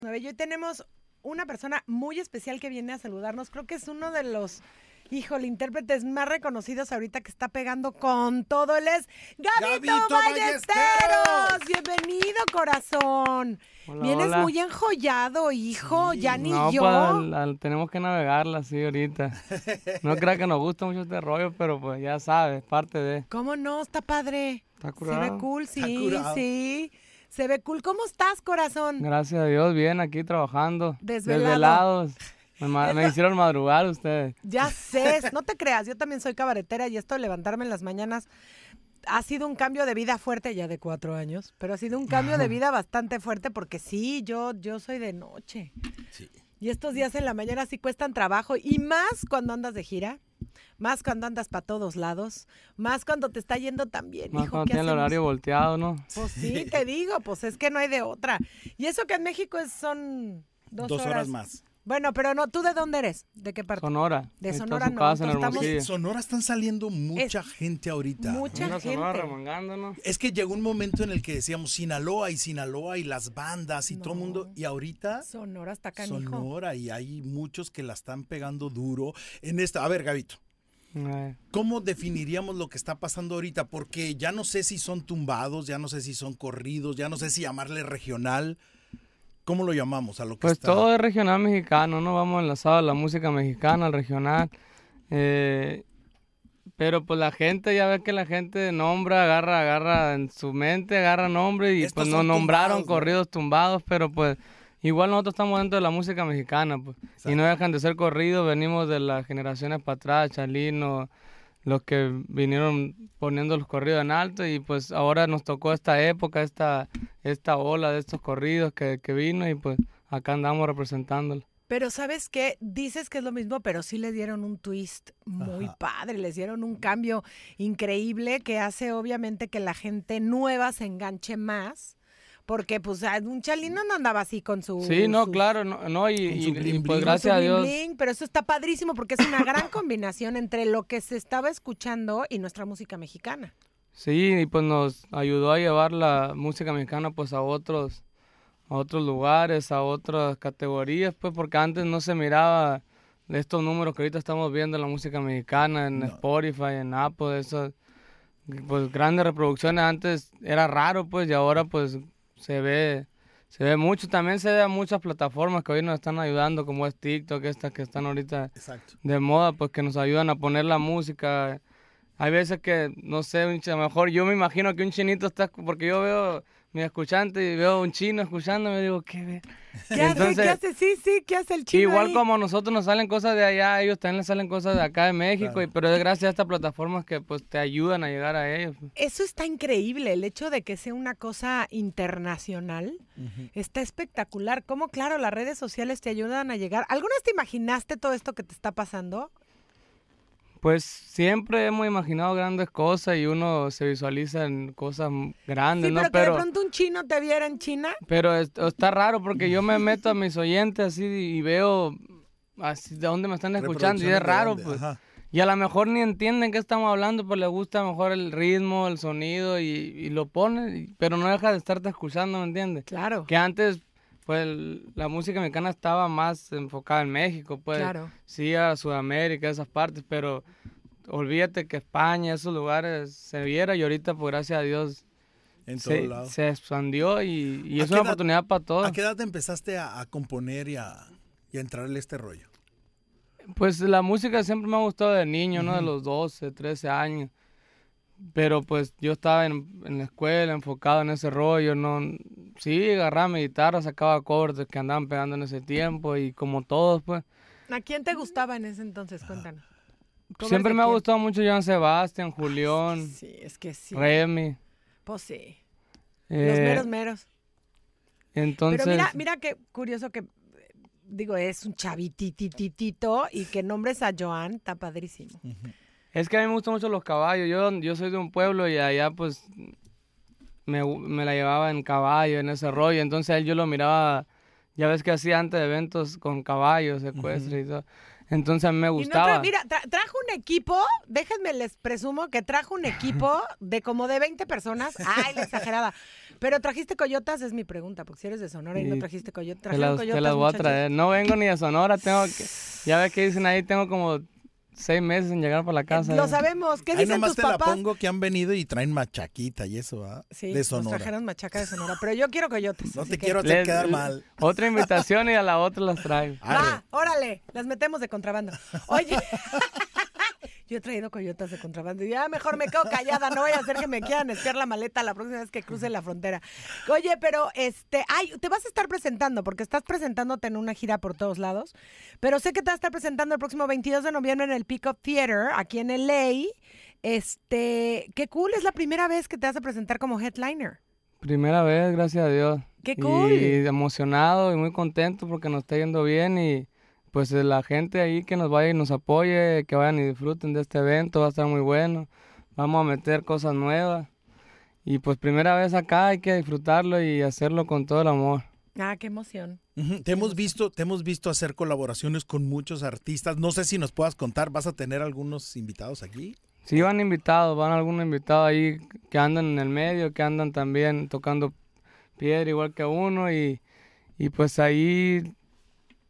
Y hoy tenemos una persona muy especial que viene a saludarnos. Creo que es uno de los, híjole, intérpretes más reconocidos ahorita que está pegando con todo. Él es Gabito, Gabito Ballesteros. Bienvenido, corazón. Hola, Vienes hola. muy enjollado, hijo. ya ni no, yo. pues, al- al- tenemos que navegarla así ahorita. No crea que nos gusta mucho este rollo, pero pues ya sabes, parte de. ¿Cómo no? Está padre. Está Se ve curado. cool, sí, curado. sí. Se ve cool. ¿Cómo estás, corazón? Gracias a Dios, bien aquí trabajando. Desvelado. Desvelados. Me, hicieron madrugar ustedes. Ya sé, no te creas, yo también soy cabaretera y esto de levantarme en las mañanas ha sido un cambio de vida fuerte ya de cuatro años, pero ha sido un cambio de vida bastante fuerte porque sí, yo, yo soy de noche. Y estos días en la mañana sí cuestan trabajo y más cuando andas de gira, más cuando andas para todos lados, más cuando te está yendo tan bien. Más hijo, cuando ¿qué tiene el horario volteado, ¿no? Pues sí, te digo, pues es que no hay de otra. Y eso que en México es, son dos, Dos horas más. Bueno, pero no, ¿tú de dónde eres? ¿De qué parte? Sonora. De Sonora no, casa estamos-. En Sonora están saliendo mucha gente ahorita. mucha Una Sonora gente. remangándonos. Es que llegó un momento en el que decíamos Sinaloa y Sinaloa y las bandas y todo el mundo. Y ahorita Sonora está canijo. Sonora y hay muchos que la están pegando duro en esta. A ver, Gabito. Eh, ¿Cómo definiríamos lo que está pasando ahorita? Porque ya no sé si son tumbados, ya no sé si son corridos, ya no sé si llamarle regional. ¿Cómo lo llamamos a lo que Pues está? todo es regional mexicano, ¿no? Vamos enlazados a la música mexicana, al regional. Eh, pero pues la gente, ya ves que la gente nombra, agarra, agarra en su mente, agarra nombre y Estos pues nos nombraron tumbados, ¿no? corridos tumbados, pero pues igual nosotros estamos dentro de la música mexicana, pues. Y no dejan de ser corridos, venimos de las generaciones para atrás, Chalino, los que vinieron poniendo los corridos en alto y pues ahora nos tocó esta época, esta, esta ola de estos corridos que, que vino y pues acá andamos representándolo. Pero ¿sabes qué? Dices que es lo mismo, pero sí le dieron un twist muy padre, les dieron un cambio increíble que hace obviamente que la gente nueva se enganche más. Porque pues un chalino no andaba así con su... Sí, no, sus- claro, no, no, y, y- su y, bling pues bling. gracias a su Dios. bling bling, pero eso está padrísimo porque es una gran combinación entre lo que se estaba escuchando y nuestra música mexicana. Sí, y pues nos ayudó a llevar la música mexicana pues a otros, a otros lugares, a otras categorías, pues porque antes no se miraba estos números que ahorita estamos viendo en la música mexicana, en Spotify, en Apple, esas pues grandes reproducciones antes era raro pues y ahora pues se ve se ve mucho, también se ve a muchas plataformas que hoy nos están ayudando como es TikTok, estas que están ahorita Exacto. de moda, pues que nos ayudan a poner la música. Hay veces que, no sé, a lo mejor yo me imagino que un chinito está, porque yo veo mi escuchante y veo un chino escuchando, me digo, ¿qué ve? ¿Qué hace? ¿Qué hace? Sí, sí, ¿qué hace el chino Igual ahí? como a nosotros nos salen cosas de allá, ellos también les salen cosas de acá de México, y, pero es gracias a estas plataformas que pues te ayudan a llegar a ellos. Eso está increíble, el hecho de que sea una cosa internacional está espectacular. Cómo, claro, las redes sociales te ayudan a llegar. ¿Alguna vez te imaginaste todo esto que te está pasando? Pues siempre hemos imaginado grandes cosas y uno se visualiza en cosas grandes, Sí, ¿no? pero que de pronto un chino te viera en China. Pero es- está raro porque yo me meto a mis oyentes así y veo así de dónde me están escuchando y es raro, pues. ajá. Y a lo mejor ni entienden qué estamos hablando, pues les gusta mejor el ritmo, el sonido y, y lo ponen, pero no deja de estarte escuchando, ¿me entiendes? Claro. Que antes, pues la música mexicana estaba más enfocada en México, pues. Claro. Sí, a Sudamérica, esas partes, pero olvídate que España, esos lugares se viera y ahorita, pues gracias a Dios, En se, expandió y, y ¿A es una edad- oportunidad para todos. ¿A qué edad te empezaste a, a componer y a, y a entrarle este rollo? Pues la música siempre me ha gustado de niño, ¿no? De los 12, 13 años. Pero pues yo estaba en, en la escuela enfocado en ese rollo, ¿no? Sí, agarraba mi guitarra, sacaba acordes que andaban pegando en ese tiempo y como todos, pues. ¿A quién te gustaba en ese entonces? Cuéntanos. ¿Covers Siempre me ha gustado mucho Joan Sebastián, Julián, Sí, es que sí. Remy. Pues sí. eh, Los meros meros. Entonces, Pero mira, mira qué curioso que, eh, digo, es un chavitititito y que nombres a Joan, está padrísimo. Es que a mí me gustan mucho los caballos. Yo, yo soy de un pueblo y allá pues me, la llevaba en caballo, en ese rollo. Entonces a él yo lo miraba, ya ves que hacía antes eventos con caballos, secuestros y todo. Entonces a mí me Y no gustaba. tra- mira, tra- trajo un equipo, déjenme les presumo que trajo un equipo de como de 20 personas. Ay, la exagerada. Pero trajiste coyotas, es mi pregunta, porque si eres de Sonora y no trajiste coyotas, te las, te coyotas. las voy a traer. No vengo ni a Sonora, tengo que... Ya ves que dicen ahí, tengo como seis meses sin llegar para la casa. Lo ya. sabemos. ¿Qué Ahí dicen nomás tus te la pongo que han venido y traen machaquita y eso, ¿ah? Sí, de nos Sonora. trajeron machaca de Sonora, pero yo quiero coyotes. No te que- quiero hacer Les- quedar mal. Otra invitación y a la otra las traigo. Arre. Va, órale, las metemos de contrabando. Oye, yo he traído coyotas de contrabando y ya mejor me quedo callada, no voy a hacer que me quieran espiar la maleta la próxima vez que cruce la frontera. Oye, pero este, ay, te vas a estar presentando porque estás presentándote en una gira por todos lados, pero sé que te vas a estar presentando el próximo 22 de noviembre en el Pickup Theater aquí en LA. Este, qué cool, es la primera vez que te vas a presentar como headliner. Primera vez, gracias a Dios. ¡Qué cool! Y emocionado y muy contento porque nos está yendo bien y pues eh, la gente ahí que nos vaya y nos apoye, que vayan y disfruten de este evento, va a estar muy bueno. Vamos a meter cosas nuevas. Y pues primera vez acá hay que disfrutarlo y hacerlo con todo el amor. Ah, qué emoción. Ujú, Te hemos visto, te hemos visto hacer colaboraciones con muchos artistas. No sé si nos puedas contar, ¿vas a tener algunos invitados aquí? Sí van invitados, van algunos invitados ahí que andan en el medio, que andan también tocando piedra igual que uno y, y pues ahí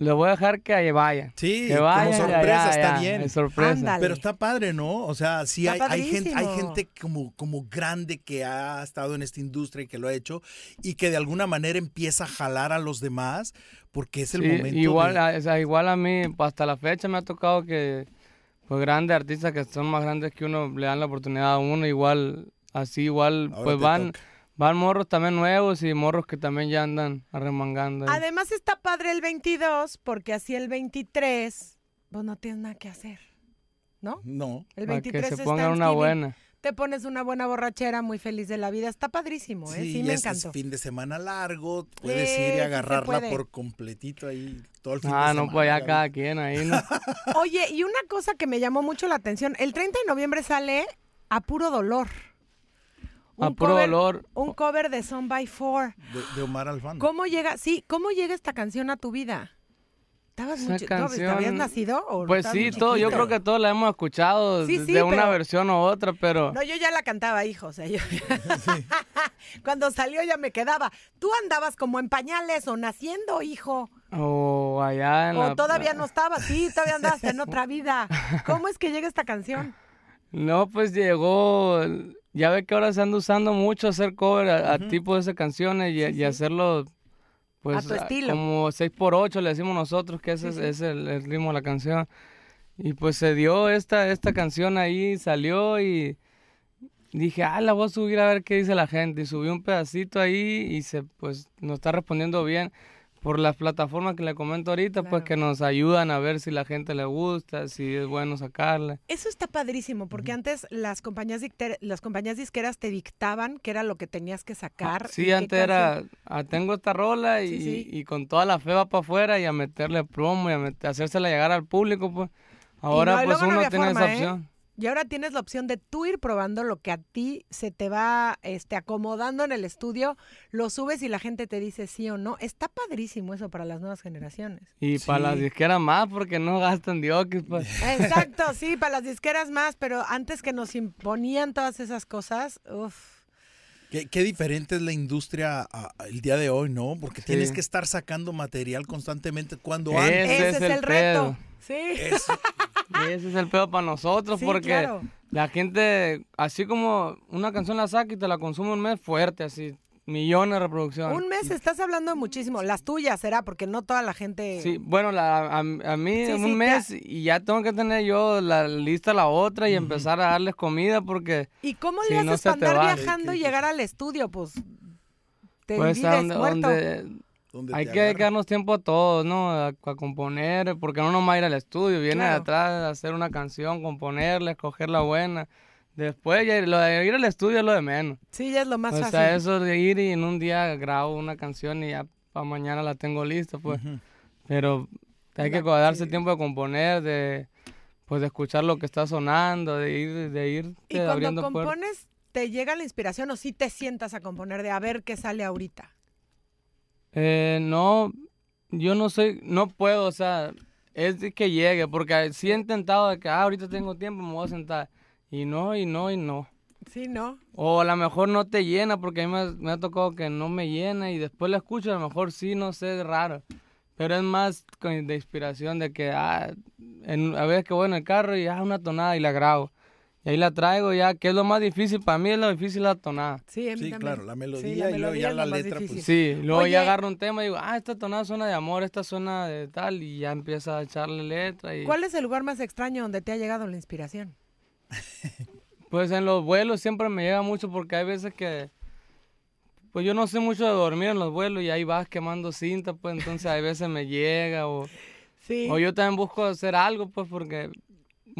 les voy a dejar que ahí vayan. Sí, que como sorpresa, está bien. Es sorpresa. Ándale. Pero está padre, ¿no? O sea, sí hay, gente, hay gente como, como grande que ha estado en esta industria y que lo ha hecho y que de alguna manera empieza a jalar a los demás porque es el Sí, momento. igual, de- a, o sea, igual a mí, hasta la fecha me ha tocado que pues grandes artistas que son más grandes que uno le dan la oportunidad a uno, igual, así igual, Ahora pues van, toca. Van morros también nuevos y morros que también ya andan arremangando. ahí. Además está padre el 22 porque así el 23 pues no tienes nada que hacer, ¿no? No. El para que 23 se es pongan una Thanksgiving, buena. Te pones una buena borrachera muy feliz de la vida. Está padrísimo, ¿eh? Sí, Sí, me es, es encantó. fin de semana largo, puedes Sí, ir y se agarrarla puede. por completito ahí todo el fin Ah, de no, semana. pues ya cada quien ahí, ¿no? Oye, y una cosa que me llamó mucho la atención, el 30 de noviembre sale A Puro Dolor. A Puro cover- Dolor. Un cover de Son by Four. De, de Omar Alfano. ¿Cómo llega, sí, cómo llega esta canción a tu vida? ¿Estabas muy Esa chi- no, ¿te ¿Habías canción- nacido? O Pues sí, todo, yo creo que todos la hemos escuchado Sí, de- sí, de una pero- versión u otra, pero... No, yo ya la cantaba, hijo. O sea, yo... Cuando salió ya me quedaba. Tú andabas como en pañales o naciendo, hijo. O allá en O la- todavía no estabas. Sí, todavía andabas en otra vida. ¿Cómo es que llega esta canción? No, pues llegó. Ya ve que ahora se anda usando mucho hacer cover a, a tipo de esas canciones y, y hacerlo. Pues, A tu estilo. como 6 por 8 le decimos nosotros, que ese es, es el, el ritmo de la canción. Y pues se dio esta, esta canción ahí, salió y dije, ah, la voy a subir a ver qué dice la gente. Y subí un pedacito ahí y se, pues, nos está respondiendo bien por las plataformas que le comento ahorita, pues que nos ayudan a ver si la gente le gusta, si es bueno sacarle. Eso está padrísimo, porque antes las compañías, las compañías disqueras te dictaban qué era lo que tenías que sacar. Sí, antes era, ah, tengo esta rola y, Sí, sí. y con toda la fe va para afuera y a meterle promo y a met- hacérsela llegar al público, pues. Ahora no, pues no uno había tiene forma, esa ¿eh? Y ahora tienes la opción de tú ir probando lo que a ti se te va este, acomodando en el estudio, lo subes y la gente te dice sí o no. Está padrísimo eso para las nuevas generaciones. Y para las disqueras más porque no gastan diokis, pues. Exacto, sí, para las disqueras más, pero antes que nos imponían todas esas cosas, uff. Qué, qué diferente es la industria a- a el día de hoy, ¿no? Porque tienes que estar sacando material constantemente cuando Ese antes Ese, es es, el el reto. pedo. Sí. es- ese es el pedo para nosotros Sí, porque claro. la gente, así como una canción la saca y te la consume un mes fuerte, así, millones de reproducciones. Un mes estás hablando de muchísimo. Las tuyas será, porque no toda la gente. Sí, bueno, la, a, a mí Sí, un sí, mes y ya tengo que tener yo la lista la otra y empezar a darles comida porque ¿Y cómo le haces para andar viajando y llegar al estudio? Pues te pues a vives donde, muerto. donde Donde hay te que dedicarnos tiempo a todos, ¿no? A, a componer, porque no nomás ir al estudio, viene Claro. de atrás a hacer una canción, componerla, escogerla buena. Después ya ir- lo de ir al estudio es lo de menos. Sí, ya es lo más o fácil. sea, eso de ir y en un día grabo una canción y ya para mañana la tengo lista, pues. Pero hay que darse tiempo de componer, de pues de escuchar lo que está sonando, de ir, de ir y cuando abriendo puertas. compones, ¿te llega la inspiración o sí te sientas a componer de a ver qué sale ahorita? Eh, no, yo no soy, no puedo, o sea, es de que llegue, porque sí he intentado de que, ah, ahorita tengo tiempo, me voy a sentar. Y no, y no, y no. Sí, ¿no? O a lo mejor no te llena, porque a mí me, me ha tocado que no me llena y después la escucho, a lo mejor sí, no sé, es raro. Pero es más con- de inspiración de que, ah, en- a veces que voy en el carro y, ah, una tonada y la grabo. Y ahí la traigo ya, que es lo más difícil, para mí es lo difícil la tonada. Sí, a mí Sí, también. claro, la melodía Sí, y luego ya la letra, pues. Sí, luego Oye. ya agarro un tema y digo, ah, esta tonada suena de amor, esta suena de tal, y ya empieza a echarle letra. Y, ¿Cuál es el lugar más extraño donde te ha llegado la inspiración? Pues en los vuelos siempre me llega mucho porque hay veces que, pues yo no sé mucho de dormir en los vuelos y ahí vas quemando cinta, pues entonces hay veces me llega o, Sí. o yo también busco hacer algo, pues porque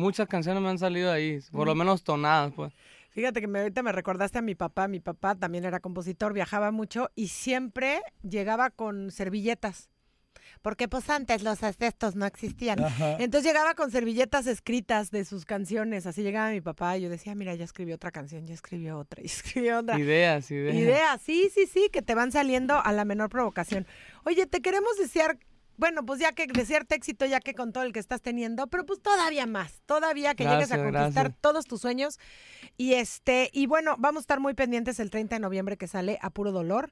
muchas canciones me han salido ahí, por lo menos tonadas, pues. Fíjate que me, ahorita me recordaste a mi papá. Mi papá también era compositor, viajaba mucho y siempre llegaba con servilletas. Porque pues antes los estos no existían. Entonces llegaba con servilletas escritas de sus canciones. Así llegaba mi papá y yo decía, mira, ya escribió otra canción, ya escribió otra, ya escribió otra. Ideas, ideas. Ideas, sí, sí, sí, que te van saliendo a la menor provocación. Oye, te queremos desear, bueno, pues ya que desearte éxito, ya que con todo el que estás teniendo, pero pues todavía más, todavía que llegues a conquistar gracias. todos tus sueños. Y este, y bueno, vamos a estar muy pendientes el 30 de noviembre que sale a puro dolor.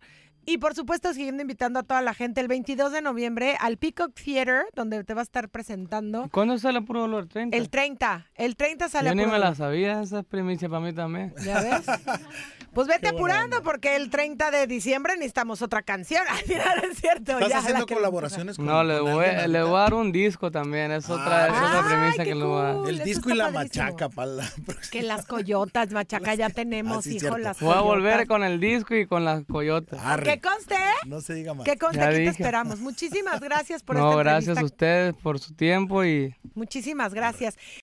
Y por supuesto, siguiendo invitando a toda la gente el 22 de noviembre al Peacock Theater, donde te va a estar presentando. ¿Cuándo sale Puro Dolor? ¿30? El 30, el 30 sale Yo a ni me la sabía, esa es primicia para mí también. ¿Ya ves? Pues vete apurando porque el 30 de diciembre necesitamos otra canción. Ay, mira, no es cierto. ¿Estás ya haciendo colaboraciones con No, le con voy, alguien le voy a dar un disco también, es otra, es otra premisa que le voy a dar. cool. El disco y la padrísimo. machaca para la Que las coyotas, machaca, ya tenemos, Ah, sí, hijo, cierto. las Voy a volver coyotas. con el disco y con las coyotas. Arre. Que conste, No se diga más. que conste, Ya aquí te dije. esperamos. Muchísimas gracias por No, esta gracias a ustedes por su tiempo y Muchísimas gracias.